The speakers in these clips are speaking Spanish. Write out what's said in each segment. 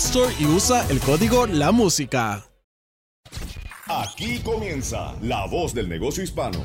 Store y usa el código La Música. Aquí comienza La Voz del Negocio Hispano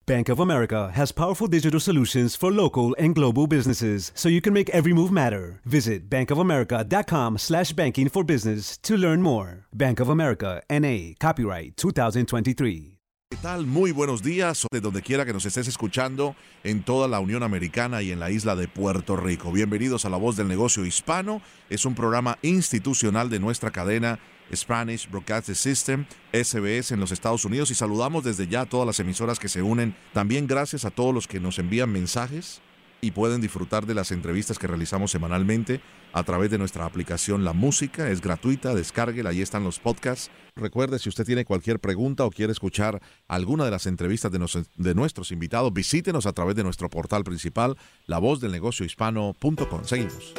Bank of America has powerful digital solutions for local and global businesses so you can make every move matter. Visit bankofamerica.com slash banking for business to learn more. Bank of America, N.A., copyright 2023. ¿Qué tal? Muy buenos días de donde quiera que nos estés escuchando en toda la Unión Americana y en la isla de Puerto Rico. Bienvenidos a La Voz del Negocio Hispano. Es un programa institucional de nuestra cadena Spanish Broadcasting System, SBS en los Estados Unidos y saludamos desde ya a todas las emisoras que se unen. También gracias a todos los que nos envían mensajes y pueden disfrutar de las entrevistas que realizamos semanalmente a través de nuestra aplicación La Música. Es gratuita, descárguela, ahí están los podcasts. Recuerde, si usted tiene cualquier pregunta o quiere escuchar alguna de las entrevistas de, de nuestros invitados, visítenos a través de nuestro portal principal, lavozdelnegociohispano.com. Seguimos.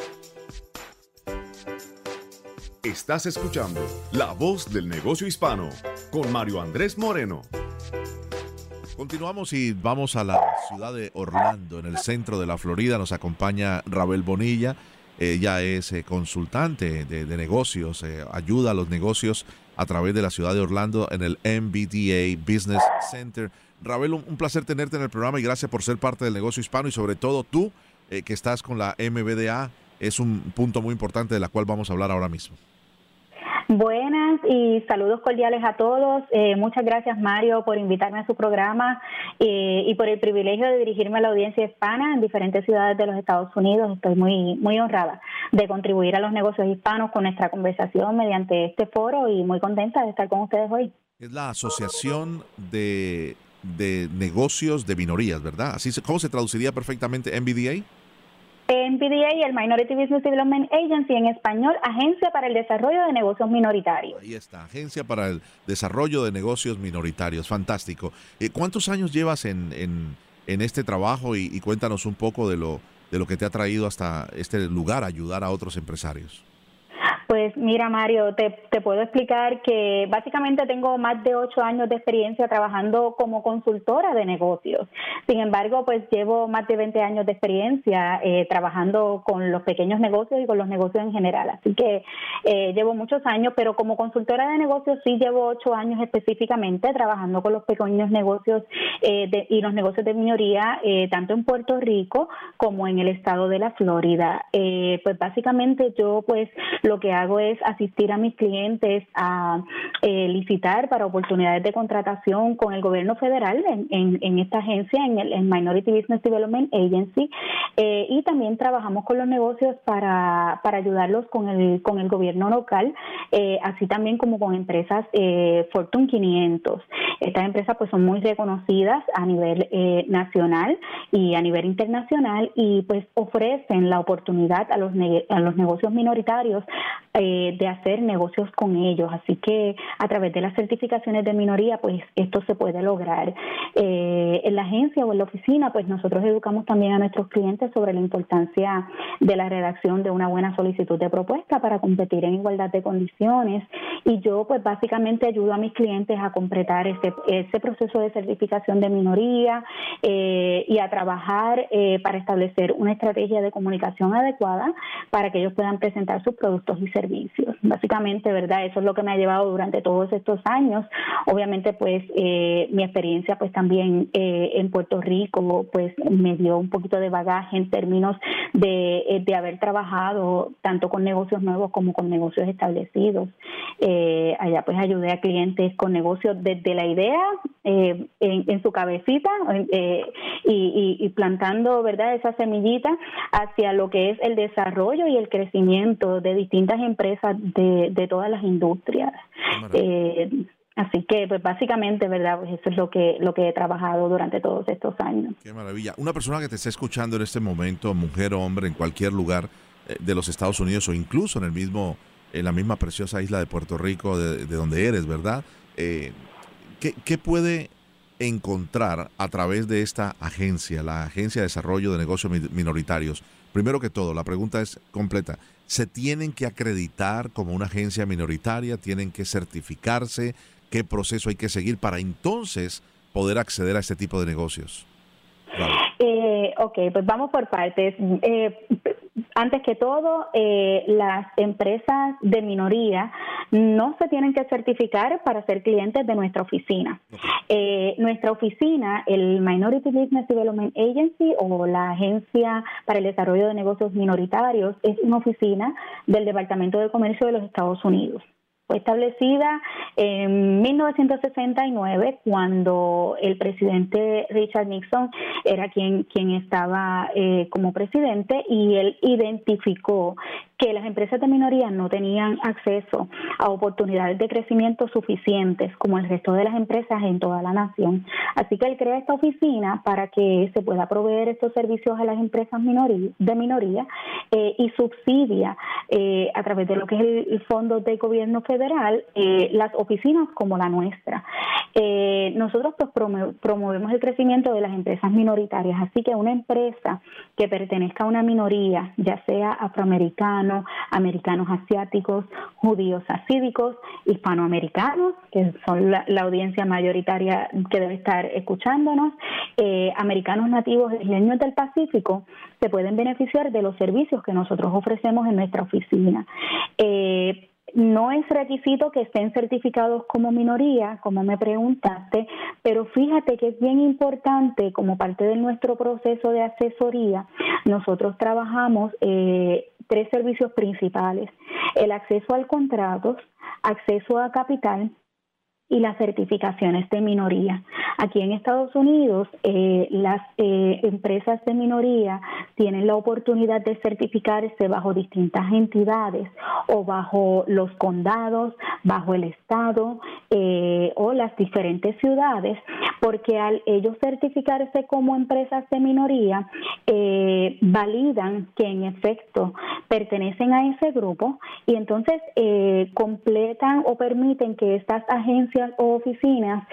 Estás escuchando La Voz del Negocio Hispano con Mario Andrés Moreno. Continuamos y vamos a la ciudad de Orlando, en el centro de la Florida. Nos acompaña Rabel Bonilla. Ella es eh, consultante de, negocios, eh, ayuda a los negocios a través de la ciudad de Orlando en el MBDA Business Center. Rabel, un, placer tenerte en el programa y gracias por ser parte del negocio hispano y sobre todo tú eh, que estás con la MBDA. Es un punto muy importante de la cual vamos a hablar ahora mismo. Buenas y saludos cordiales a todos. Eh, muchas gracias Mario por invitarme a su programa eh, y por el privilegio de dirigirme a la audiencia hispana en diferentes ciudades de los Estados Unidos. Estoy muy, muy honrada de contribuir a los negocios hispanos con nuestra conversación mediante este foro y muy contenta de estar con ustedes hoy. Es la Asociación de, de Negocios de Minorías, ¿verdad? Así, ¿Cómo se traduciría perfectamente MBDA? NPDA y el Minority Business Development Agency, en español, Agencia para el Desarrollo de Negocios Minoritarios. Ahí está, Agencia para el Desarrollo de Negocios Minoritarios, fantástico. Eh, ¿Cuántos años llevas en, en, este trabajo y, y, cuéntanos un poco de lo, de lo que te ha traído hasta este lugar, ayudar a otros empresarios? Pues mira, Mario, te, puedo explicar que básicamente tengo más de ocho años de experiencia trabajando como consultora de negocios. Sin embargo, pues llevo más de 20 años de experiencia eh, trabajando con los pequeños negocios y con los negocios en general. Así que eh, llevo muchos años, pero como consultora de negocios sí llevo ocho años específicamente trabajando con los pequeños negocios eh, y los negocios de minoría, tanto en Puerto Rico como en el estado de la Florida. pues básicamente yo pues lo que hago hago es asistir a mis clientes a eh, licitar para oportunidades de contratación con el gobierno federal en, en, esta agencia, en el Minority Business Development Agency, eh, y también trabajamos con los negocios para, ayudarlos con el, con el gobierno local, eh, así también como con empresas Fortune 500. Estas empresas pues son muy reconocidas a nivel nacional y a nivel internacional y pues ofrecen la oportunidad a los, a los negocios minoritarios eh, de hacer negocios con ellos. Así que a través de las certificaciones de minoría, pues esto se puede lograr. Eh, en la agencia o en la oficina, pues nosotros educamos también a nuestros clientes sobre la importancia de la redacción de una buena solicitud de propuesta para competir en igualdad de condiciones. Y yo, pues básicamente ayudo a mis clientes a completar pues ese proceso de certificación de minoría eh, y a trabajar eh, para establecer una estrategia de comunicación adecuada para que ellos puedan presentar sus productos y servicios. Básicamente, ¿verdad? Eso es lo que me ha llevado durante todos estos años. Obviamente, pues mi experiencia pues también en Puerto Rico pues me dio un poquito de bagaje en términos de, de haber trabajado tanto con negocios nuevos como con negocios establecidos. Eh, allá pues ayudé a clientes con negocios desde la idea eh, en, su cabecita eh, y, plantando verdad esa semillita hacia lo que es el desarrollo y el crecimiento de distintas empresas de, de todas las industrias. Así que, pues básicamente, ¿verdad? Pues eso es lo que, lo que he trabajado durante todos estos años. Qué maravilla. Una persona que te esté escuchando en este momento, mujer o hombre, en cualquier lugar de los Estados Unidos o incluso en el mismo en la misma preciosa isla de Puerto Rico, de, donde eres, ¿verdad? Eh, ¿qué, puede encontrar a través de esta agencia, la Agencia de Desarrollo de Negocios Minoritarios? Primero que todo, la pregunta es completa. ¿Se tienen que acreditar como una agencia minoritaria? ¿Tienen que certificarse? ¿Qué proceso hay que seguir para entonces poder acceder a este tipo de negocios? Eh, ok, pues vamos por partes. Eh, antes que todo, eh, las empresas de minoría no se tienen que certificar para ser clientes de nuestra oficina. Eh, nuestra oficina, el Minority Business Development Agency o la Agencia para el Desarrollo de Negocios Minoritarios, es una oficina del Departamento de Comercio de los Estados Unidos fue establecida en 1969 cuando el presidente Richard Nixon era quien, quien estaba eh, como presidente y él identificó que las empresas de minoría no tenían acceso a oportunidades de crecimiento suficientes como el resto de las empresas en toda la nación. Así que él crea esta oficina para que se pueda proveer estos servicios a las empresas de minoría eh, y subsidia eh, a través de lo que es el, Fondo de Gobierno Federal eh, las oficinas como la nuestra. nosotros pues promovemos el crecimiento de las empresas minoritarias, así que una empresa que pertenezca a una minoría, ya sea afroamericana, americanos asiáticos, judíos asídicos, hispanoamericanos, que son la, audiencia mayoritaria que debe estar escuchándonos, eh, americanos nativos isleños del Pacífico, se pueden beneficiar de los servicios que nosotros ofrecemos en nuestra oficina. Eh, no es requisito que estén certificados como minoría, como me preguntaste, pero fíjate que es bien importante como parte de nuestro proceso de asesoría, nosotros trabajamos eh, tres servicios principales, el acceso al contrato, acceso a capital y las certificaciones de minoría. Aquí en Estados Unidos, eh, las eh, empresas de minoría tienen la oportunidad de certificarse bajo distintas entidades o bajo los condados, bajo el Estado eh, o las diferentes ciudades, porque al ellos certificarse como empresas de minoría, validan que en efecto pertenecen a ese grupo y entonces completan o permiten que estas agencias o oficinas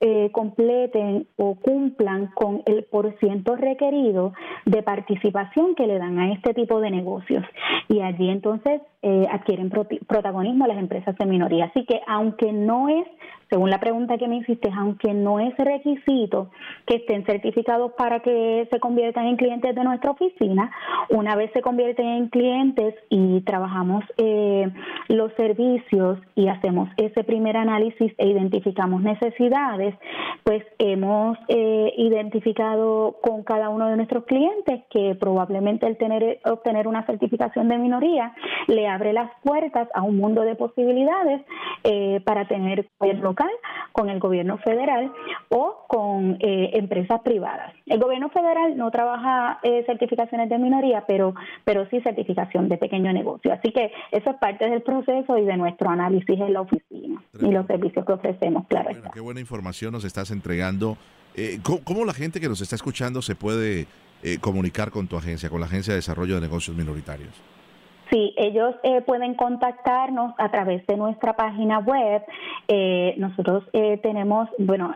eh, completen o cumplan con el porciento requerido de participación que le dan a este tipo de negocios. Y allí entonces eh, adquieren protagonismo las empresas de minoría. Así que aunque no es, según la pregunta que me hiciste, aunque no es requisito que estén certificados para que se conviertan en clientes de nuestra oficina, una vez se convierten en clientes y trabajamos eh, los servicios y hacemos ese primer análisis e identificamos necesidades, pues hemos eh, identificado con cada uno de nuestros clientes que probablemente el tener obtener una certificación de minoría le abre las puertas a un mundo de posibilidades eh, para tener el local con el gobierno federal o con eh, empresas privadas. El gobierno federal no trabaja certificaciones de minoría, pero pero sí certificación de pequeño negocio. Así que eso es parte del proceso y de nuestro análisis en la oficina y los servicios que ofrecemos, claro. qué buena información nos estás entregando. Eh, ¿cómo, la gente que nos está escuchando se puede eh, comunicar con tu agencia, con la Agencia de Desarrollo de Negocios Minoritarios? Sí, ellos eh, pueden contactarnos a través de nuestra página web. Eh, nosotros eh, tenemos, bueno,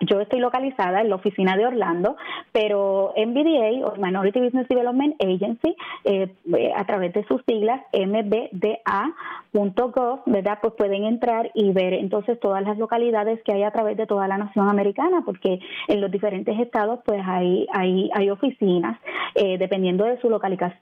yo estoy localizada en la oficina de Orlando, pero MBDA o Minority Business Development Agency, a través de sus siglas mbda.gov, ¿verdad? Pues pueden entrar y ver entonces todas las localidades que hay a través de toda la nación americana, porque en los diferentes estados pues hay, hay, hay oficinas, dependiendo de su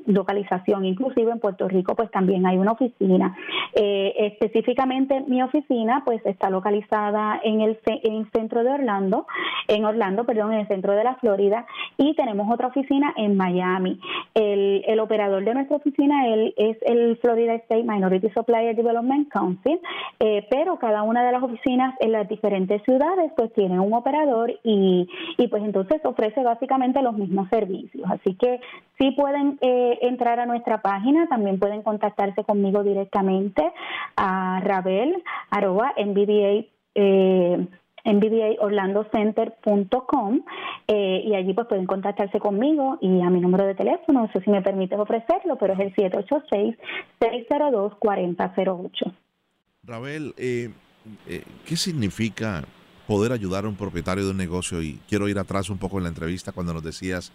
localización, inclusive en Puerto Rico pues también hay una oficina. Eh, específicamente mi oficina pues está localizada en el, en centro de Orlando, en Orlando, perdón, en el centro de la Florida y tenemos otra oficina en Miami. El, el operador de nuestra oficina él, es el Florida State Minority Supplier Development Council, eh, pero cada una de las oficinas en las diferentes ciudades pues tiene un operador y, y pues entonces ofrece básicamente los mismos servicios. Así que sí pueden eh, entrar a nuestra página, también pueden contactarse conmigo directamente a Rabel, arroba, NBDA, eh, NBDAOrlandoCenter.com eh, y allí pues pueden contactarse conmigo y a mi número de teléfono, no sé si me permites ofrecerlo, pero es el 786-602-4008. Rabel, eh, eh, ¿qué significa poder ayudar a un propietario de un negocio? Y quiero ir atrás un poco en la entrevista cuando nos decías,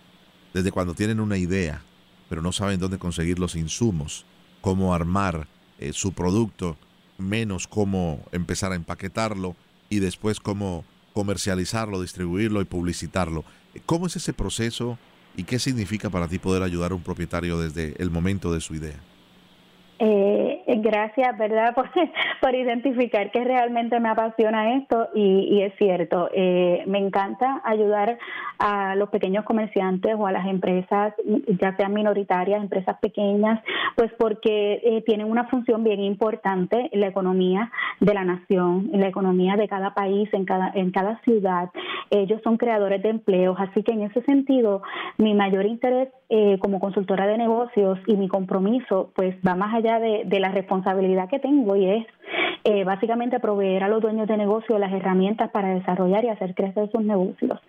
desde cuando tienen una idea, pero no saben dónde conseguir los insumos cómo armar eh, su producto, menos cómo empezar a empaquetarlo y después cómo comercializarlo, distribuirlo y publicitarlo. ¿Cómo es ese proceso y qué significa para ti poder ayudar a un propietario desde el momento de su idea? Gracias, ¿verdad?, por, identificar que realmente me apasiona esto y, es cierto, eh, me encanta ayudar a los pequeños comerciantes o a las empresas, ya sean minoritarias, empresas pequeñas, pues porque eh, tienen una función bien importante en la economía de la nación, en la economía de cada país, en cada, en cada ciudad. Ellos son creadores de empleos, así que en ese sentido, mi mayor interés eh, como consultora de negocios y mi compromiso, pues va más allá de, de la responsabilidad que tengo y es eh, básicamente proveer a los dueños de negocio las herramientas para desarrollar y hacer crecer sus negocios,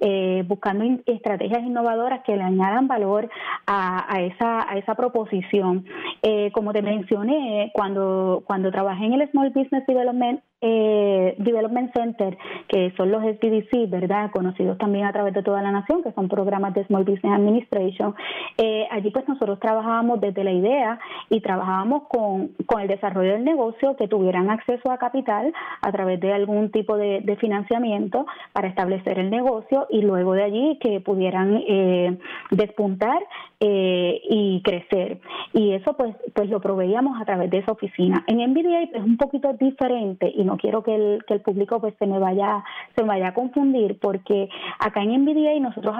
eh, buscando estrategias innovadoras que le añadan valor a, esa, a esa proposición. Eh, como te mencioné, cuando, cuando trabajé en el Small Business Development eh, Development Center, que son los SBDC, ¿verdad? Conocidos también a través de toda la nación, que son programas de Small Business Administration. Eh, allí pues nosotros trabajábamos desde la idea y trabajábamos con, con el desarrollo del negocio, que tuvieran acceso a capital a través de algún tipo de, financiamiento para establecer el negocio y luego de allí que pudieran eh, despuntar eh, y crecer. Y eso pues, pues lo proveíamos a través de esa oficina. En MBDA es un poquito diferente y no quiero que el, que el público pues se me vaya se me vaya a confundir porque acá en MBDA nosotros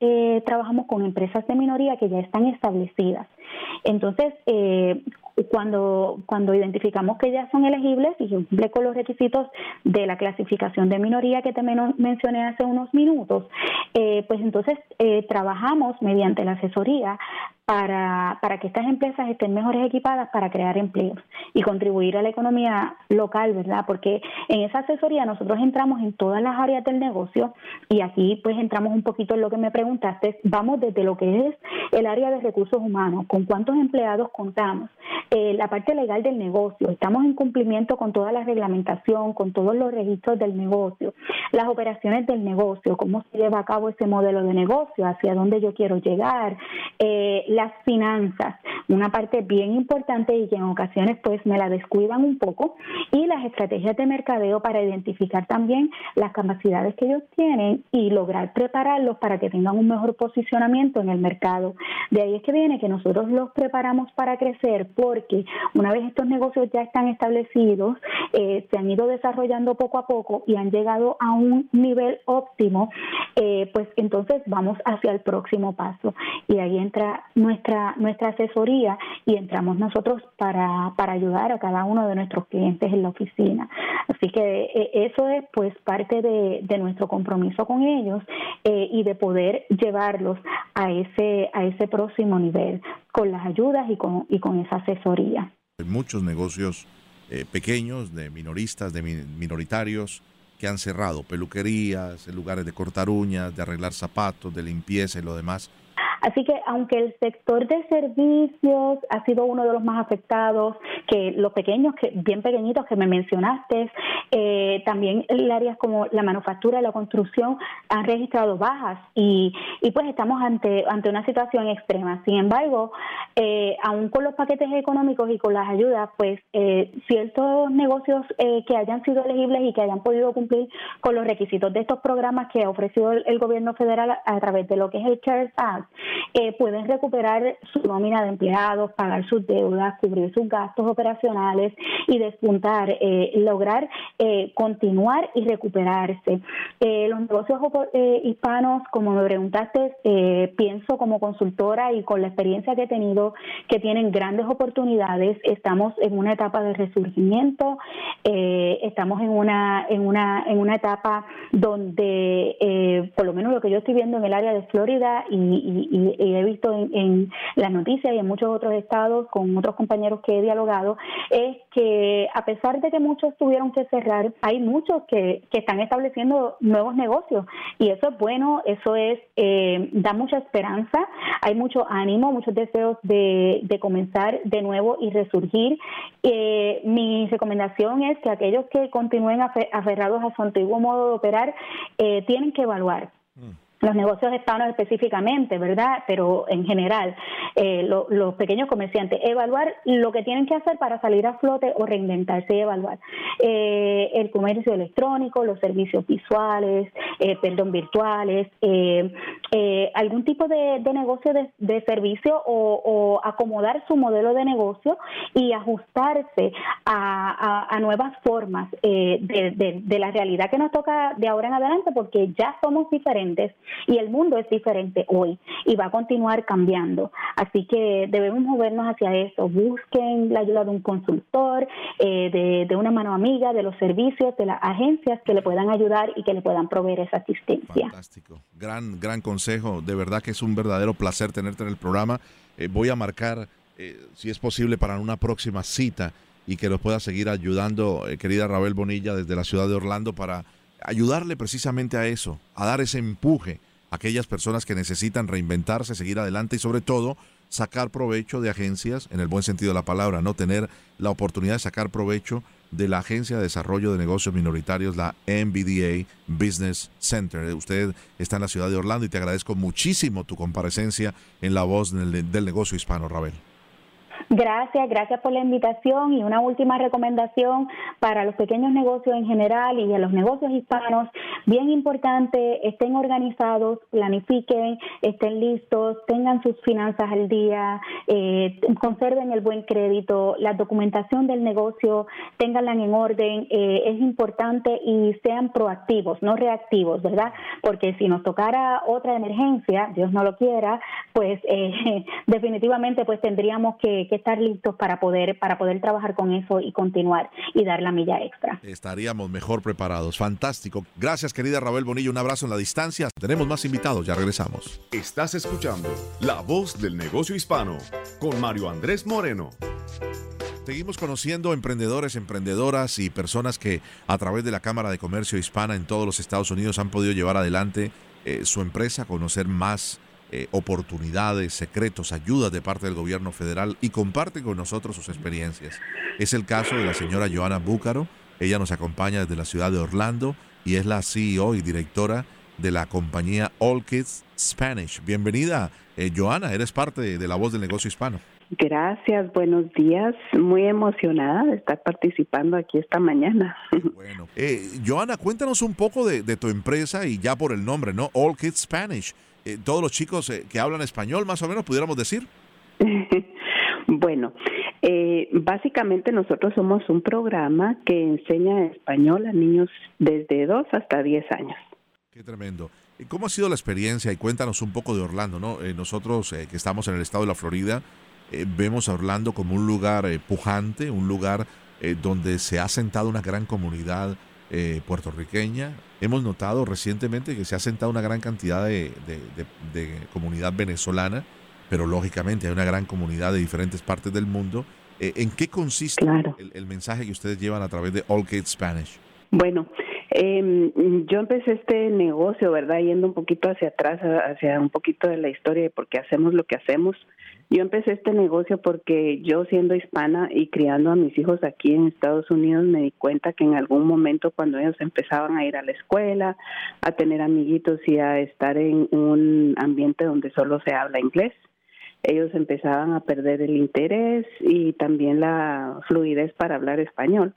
eh, trabajamos con empresas de minoría que ya están establecidas. Entonces, eh, cuando, cuando identificamos que ya son elegibles y cumple con los requisitos de la clasificación de minoría que te mencioné hace unos minutos, eh, pues entonces eh, trabajamos mediante la asesoría para, para que estas empresas estén mejores equipadas para crear empleos y contribuir a la economía local, ¿verdad? Porque en esa asesoría nosotros entramos en todas las áreas del negocio y aquí pues entramos un poquito en lo que me preguntaste, vamos desde lo que es el área de recursos humanos, con cuántos empleados contamos, eh, la parte legal del negocio, estamos en cumplimiento con toda la reglamentación, con todos los registros del negocio, las operaciones del negocio, cómo se lleva a cabo ese modelo de negocio, hacia dónde yo quiero llegar, eh, las finanzas, una parte bien importante y que en ocasiones pues me la descuidan un poco, y las estrategias de mercadeo para identificar también las capacidades que ellos tienen y lograr prepararlos para que tengan un mejor posicionamiento en el mercado. De ahí es que viene que nosotros los preparamos para crecer porque una vez estos negocios ya están establecidos, eh, se han ido desarrollando poco a poco y han llegado a un nivel óptimo, eh, pues entonces vamos hacia el próximo paso. Y ahí entra nuestra, nuestra asesoría y entramos nosotros para, para ayudar a cada uno de nuestros clientes en la oficina. Así que eh, eso es pues parte de, de nuestro compromiso con ellos eh, y de poder llevarlos a ese, a ese próximo nivel con las ayudas y con, y con esa asesoría. Hay muchos negocios eh, pequeños, de minoristas, de minoritarios, que han cerrado, peluquerías, lugares de cortar uñas, de arreglar zapatos, de limpieza y lo demás Así que aunque el sector de servicios ha sido uno de los más afectados, que los pequeños, que bien pequeñitos que me mencionaste, eh, también áreas como la manufactura y la construcción han registrado bajas y, y pues estamos ante, ante una situación extrema. Sin embargo, eh, aún con los paquetes económicos y con las ayudas, pues eh, ciertos negocios eh, que hayan sido elegibles y que hayan podido cumplir con los requisitos de estos programas que ha ofrecido el, gobierno federal a, través de lo que es el CARES Act, eh, pueden recuperar su nómina de empleados, pagar sus deudas, cubrir sus gastos operacionales y despuntar, eh, lograr eh, continuar y recuperarse. los negocios hispanos, como me preguntaste, pienso como consultora y con la experiencia que he tenido, que tienen grandes oportunidades. Estamos en una etapa de resurgimiento, estamos en una, en una, en una etapa donde, eh, por lo menos lo que yo estoy viendo en el área de Florida y, he visto en, las noticias y en muchos otros estados con otros compañeros que he dialogado, es que a pesar de que muchos tuvieron que cerrar, hay muchos que, que están estableciendo nuevos negocios y eso es bueno, eso es eh, da mucha esperanza, hay mucho ánimo, muchos deseos de, de comenzar de nuevo y resurgir. Eh, mi recomendación es que aquellos que continúen aferrados a su antiguo modo de operar eh, tienen que evaluar. Los negocios hispanos específicamente, ¿verdad? Pero en general, eh, los pequeños comerciantes, evaluar lo que tienen que hacer para salir a flote o reinventarse y evaluar. Eh, el comercio electrónico, los servicios visuales, eh, perdón, virtuales, algún tipo de, negocio de, servicio o, acomodar su modelo de negocio y ajustarse a, nuevas formas de, de la realidad que nos toca de ahora en adelante, porque ya somos diferentes y el mundo es diferente hoy y va a continuar cambiando. Así que debemos movernos hacia eso. Busquen la ayuda de un consultor, eh, de, una mano amiga, de los servicios, de las agencias que le puedan ayudar y que le puedan proveer esa asistencia. Fantástico. Gran, gran consejo. De verdad que es un verdadero placer tenerte en el programa. Eh, voy a marcar, eh, si es posible, para una próxima cita y que nos pueda seguir ayudando, querida Rabel Bonilla, desde la ciudad de Orlando para ayudarle precisamente a eso, a dar ese empuje a aquellas personas que necesitan reinventarse, seguir adelante y sobre todo sacar provecho de agencias, en el buen sentido de la palabra, no tener la oportunidad de sacar provecho de la Agencia de Desarrollo de Negocios Minoritarios, la MBDA Business Center. Usted está en la ciudad de Orlando y te agradezco muchísimo tu comparecencia en la voz del, del negocio hispano, Rabel. Gracias, gracias por la invitación y una última recomendación para los pequeños negocios en general y a los negocios hispanos. Bien importante, estén organizados, planifiquen, estén listos, tengan sus finanzas al día, eh, conserven el buen crédito, la documentación del negocio, ténganla en orden. Eh, es importante y sean proactivos, no reactivos, ¿verdad? Porque si nos tocara otra emergencia, Dios no lo quiera, pues eh, definitivamente pues tendríamos que estar listos para poder, para poder trabajar con eso y continuar y dar la milla extra. Estaríamos mejor preparados. Fantástico. Gracias, querida Rabel Bonillo. Un abrazo en la distancia. Tenemos más invitados. Ya regresamos. Estás escuchando La Voz del Negocio Hispano con Mario Andrés Moreno. Seguimos conociendo emprendedores, emprendedoras y personas que a través de la Cámara de Comercio Hispana en todos los Estados Unidos han podido llevar adelante eh, su empresa, conocer más eh, oportunidades, secretos, ayudas de parte del gobierno federal y comparte con nosotros sus experiencias. Es el caso de la señora Joana Búcaro. Ella nos acompaña desde la ciudad de Orlando y es la CEO y directora de la compañía All Kids Spanish. Bienvenida, eh, Joana, eres parte de, la voz del negocio hispano. Gracias, buenos días. Muy emocionada de estar participando aquí esta mañana. Bueno, eh, Joana, cuéntanos un poco de, de, tu empresa y ya por el nombre, ¿no? All Kids Spanish. Eh, todos los chicos eh, que hablan español, más o menos, pudiéramos decir? bueno, eh, básicamente nosotros somos un programa que enseña español a niños desde 2 hasta 10 años. Qué tremendo. ¿Y cómo ha sido la experiencia? Y cuéntanos un poco de Orlando, ¿no? nosotros que estamos en el estado de la Florida, vemos a Orlando como un lugar pujante, un lugar donde se ha sentado una gran comunidad eh, puertorriqueña. Hemos notado recientemente que se ha sentado una gran cantidad de, comunidad venezolana, pero lógicamente hay una gran comunidad de diferentes partes del mundo. Eh, ¿En qué consiste el, mensaje que ustedes llevan a través de All Kids Spanish? Bueno, Eh, yo empecé este negocio, ¿verdad? Yendo un poquito hacia atrás, hacia un poquito de la historia de por qué hacemos lo que hacemos. Yo empecé este negocio porque yo siendo hispana y criando a mis hijos aquí en Estados Unidos me di cuenta que en algún momento cuando ellos empezaban a ir a la escuela, a tener amiguitos y a estar en un ambiente donde solo se habla inglés, ellos empezaban a perder el interés y también la fluidez para hablar español.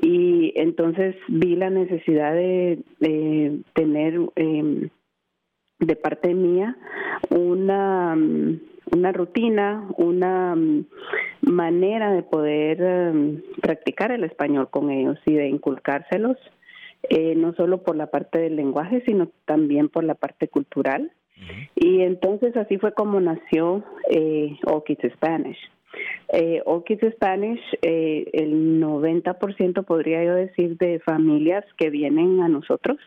Y entonces vi la necesidad de, tener eh, de parte mía una una rutina, una mm, manera de poder mm, practicar el español con ellos y de inculcárselos, eh, no solo por la parte del lenguaje, sino también por la parte cultural. Y entonces así fue como nació eh, All Kids Spanish. Eh, Kids Spanish, eh, el 90% podría yo decir de familias que vienen a nosotros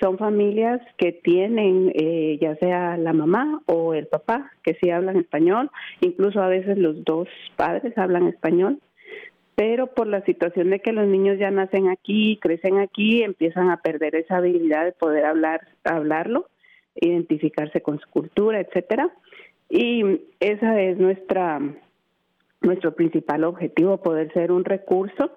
son familias que tienen eh, ya sea la mamá o el papá que sí hablan español, incluso a veces los dos padres hablan español, pero por la situación de que los niños ya nacen aquí, crecen aquí, empiezan a perder esa habilidad de poder hablar, hablarlo, identificarse con su cultura, etcétera. Y esa es nuestra nuestro principal objetivo, poder ser un recurso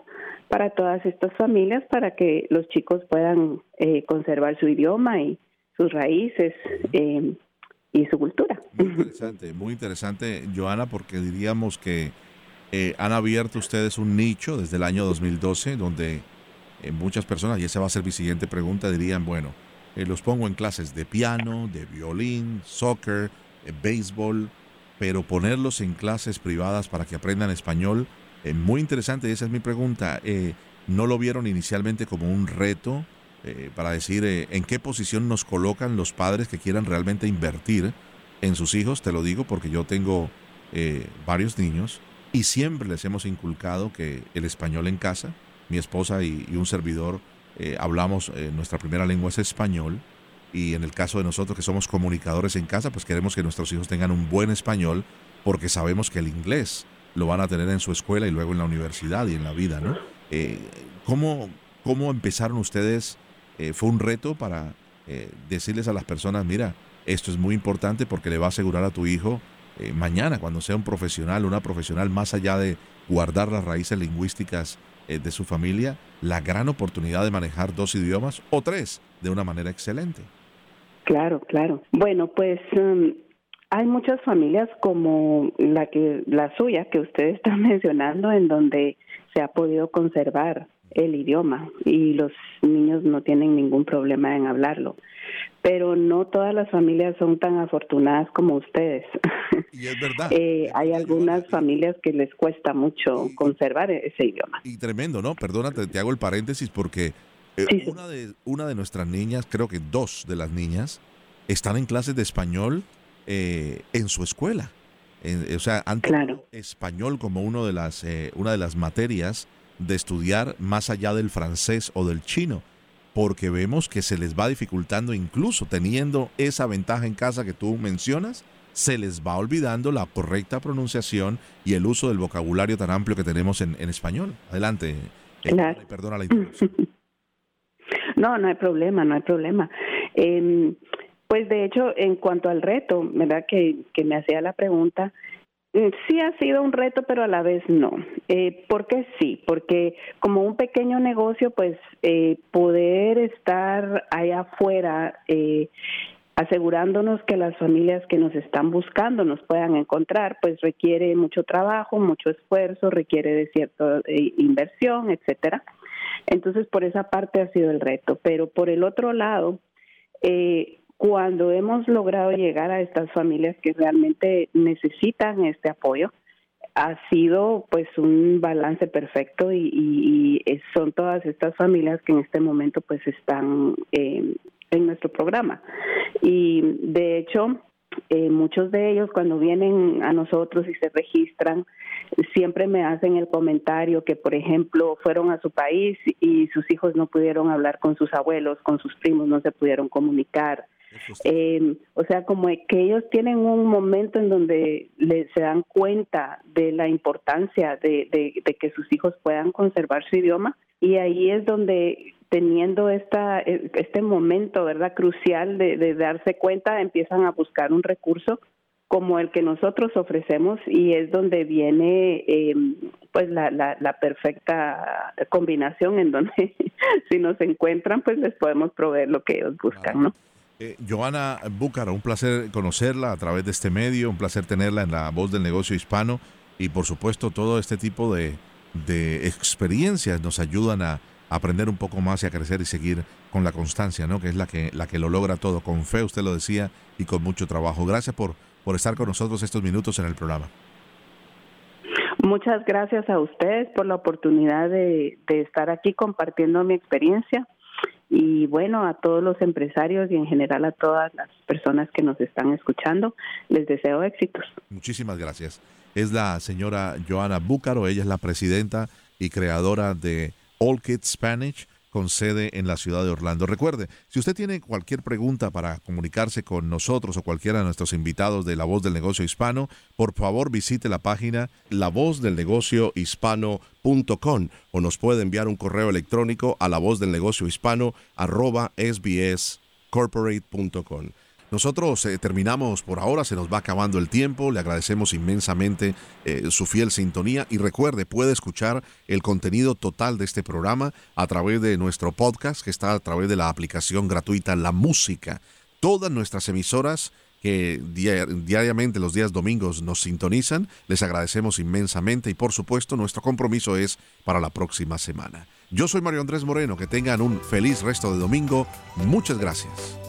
para todas estas familias para que los chicos puedan eh, conservar su idioma y sus raíces eh, y su cultura. Muy interesante, muy interesante, Joana, porque diríamos que eh, han abierto ustedes un nicho desde el año 2012 donde muchas personas, y esa va a ser mi siguiente pregunta, dirían, bueno, los pongo en clases de piano, de violín, soccer, béisbol, pero ponerlos en clases privadas para que aprendan español, eh, muy interesante, esa es mi pregunta. Eh, ¿No lo vieron inicialmente como un reto eh, para decir en qué posición nos colocan los padres que quieran realmente invertir en sus hijos? Te lo digo porque yo tengo varios niños y siempre les hemos inculcado que el español en casa, mi esposa y, un servidor hablamos, nuestra primera lengua es español y en el caso de nosotros que somos comunicadores en casa, pues queremos que nuestros hijos tengan un buen español porque sabemos que el inglés lo van a tener en su escuela y luego en la universidad y en la vida, ¿no? Eh, ¿cómo, ¿Cómo empezaron ustedes? Eh, ¿Fue un reto para eh, decirles a las personas, mira, esto es muy importante porque le va a asegurar a tu hijo mañana, cuando sea un profesional, una profesional, más allá de guardar las raíces lingüísticas de su familia, la gran oportunidad de manejar dos idiomas o tres de una manera excelente? Claro, claro. Bueno, pues um, hay muchas familias como la que la suya que usted está mencionando en donde se ha podido conservar el idioma y los niños no tienen ningún problema en hablarlo. Pero no todas las familias son tan afortunadas como ustedes. Y es verdad. eh, hay algunas familias que les cuesta mucho conservar ese idioma. Y tremendo, ¿no? Perdónate, te hago el paréntesis porque eh, una, de, una de nuestras niñas, creo que dos de las niñas, están en clases de español eh, en su escuela. o sea, han español como uno de las, eh, una de las materias de estudiar más allá del francés o del chino, porque vemos que se les va dificultando, incluso teniendo esa ventaja en casa que tú mencionas, se les va olvidando la correcta pronunciación y el uso del vocabulario tan amplio que tenemos en, español. Adelante. Eh, perdona la interrupción. No, no hay problema, no hay problema. Eh, pues de hecho, en cuanto al reto, ¿verdad? Que, que me hacía la pregunta, mm, sí ha sido un reto, pero a la vez no. Eh, ¿Por qué sí? Porque como un pequeño negocio, pues eh, poder estar allá afuera eh, asegurándonos que las familias que nos están buscando nos puedan encontrar, pues requiere mucho trabajo, mucho esfuerzo, requiere de cierta eh, inversión, etcétera. Entonces, por esa parte ha sido el reto. Pero por el otro lado, eh, cuando hemos logrado llegar a estas familias que realmente necesitan este apoyo, ha sido pues un balance perfecto y, son todas estas familias que en este momento pues están en nuestro programa. Y de hecho, eh, muchos de ellos cuando vienen a nosotros y se registran, siempre me hacen el comentario que, por ejemplo, fueron a su país y sus hijos no pudieron hablar con sus abuelos, con sus primos, no se pudieron comunicar. Eh, o sea, como que ellos tienen un momento en donde se dan cuenta de la importancia de, que sus hijos puedan conservar su idioma y ahí es donde teniendo esta, e, este momento, ¿verdad? Crucial de, de darse cuenta, empiezan a buscar un recurso como el que nosotros ofrecemos y es donde viene eh, pues la, la, perfecta combinación en donde si nos encuentran pues les podemos proveer lo que ellos buscan, ¿no? Eh, Joana Búcaro, un placer conocerla a través de este medio, un placer tenerla en la voz del negocio hispano y por supuesto todo este tipo de, de experiencias nos ayudan a aprender un poco más y a crecer y seguir con la constancia, ¿no? Que es la que, la que lo logra todo, con fe, usted lo decía, y con mucho trabajo. Gracias por por estar con nosotros estos minutos en el programa. Muchas gracias a ustedes por la oportunidad de, estar aquí compartiendo mi experiencia y bueno, a todos los empresarios y en general a todas las personas que nos están escuchando, les deseo éxitos. Muchísimas gracias. Es la señora Joana Búcaro, ella es la presidenta y creadora de All Kids Spanish con sede en la ciudad de Orlando. Recuerde, si usted tiene cualquier pregunta para comunicarse con nosotros o cualquiera de nuestros invitados de La Voz del Negocio Hispano, por favor visite la página lavozdelnegociohispano.com o nos puede enviar un correo electrónico a la Nosotros eh, terminamos por ahora, se nos va acabando el tiempo, le agradecemos inmensamente eh, su fiel sintonía y recuerde, puede escuchar el contenido total de este programa a través de nuestro podcast que está a través de la aplicación gratuita La Música. Todas nuestras emisoras que diariamente los días domingos nos sintonizan, les agradecemos inmensamente y por supuesto nuestro compromiso es para la próxima semana. Yo soy Mario Andrés Moreno, que tengan un feliz resto de domingo, muchas gracias.